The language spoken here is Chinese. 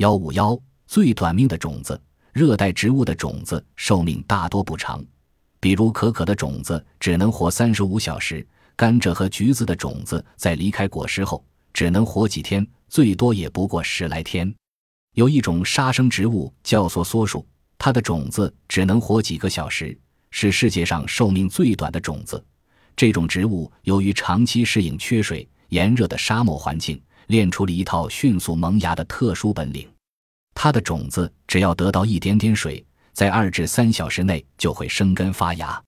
幺五幺最短命的种子，热带植物的种子寿命大多不长，比如可可的种子只能活三十五小时，甘蔗和橘子的种子在离开果实后只能活几天，最多也不过十来天。有一种杀生植物叫做梭树，它的种子只能活几个小时，是世界上寿命最短的种子。这种植物由于长期适应缺水、炎热的沙漠环境。练出了一套迅速萌芽的特殊本领，它的种子只要得到一点点水，在二至三小时内就会生根发芽。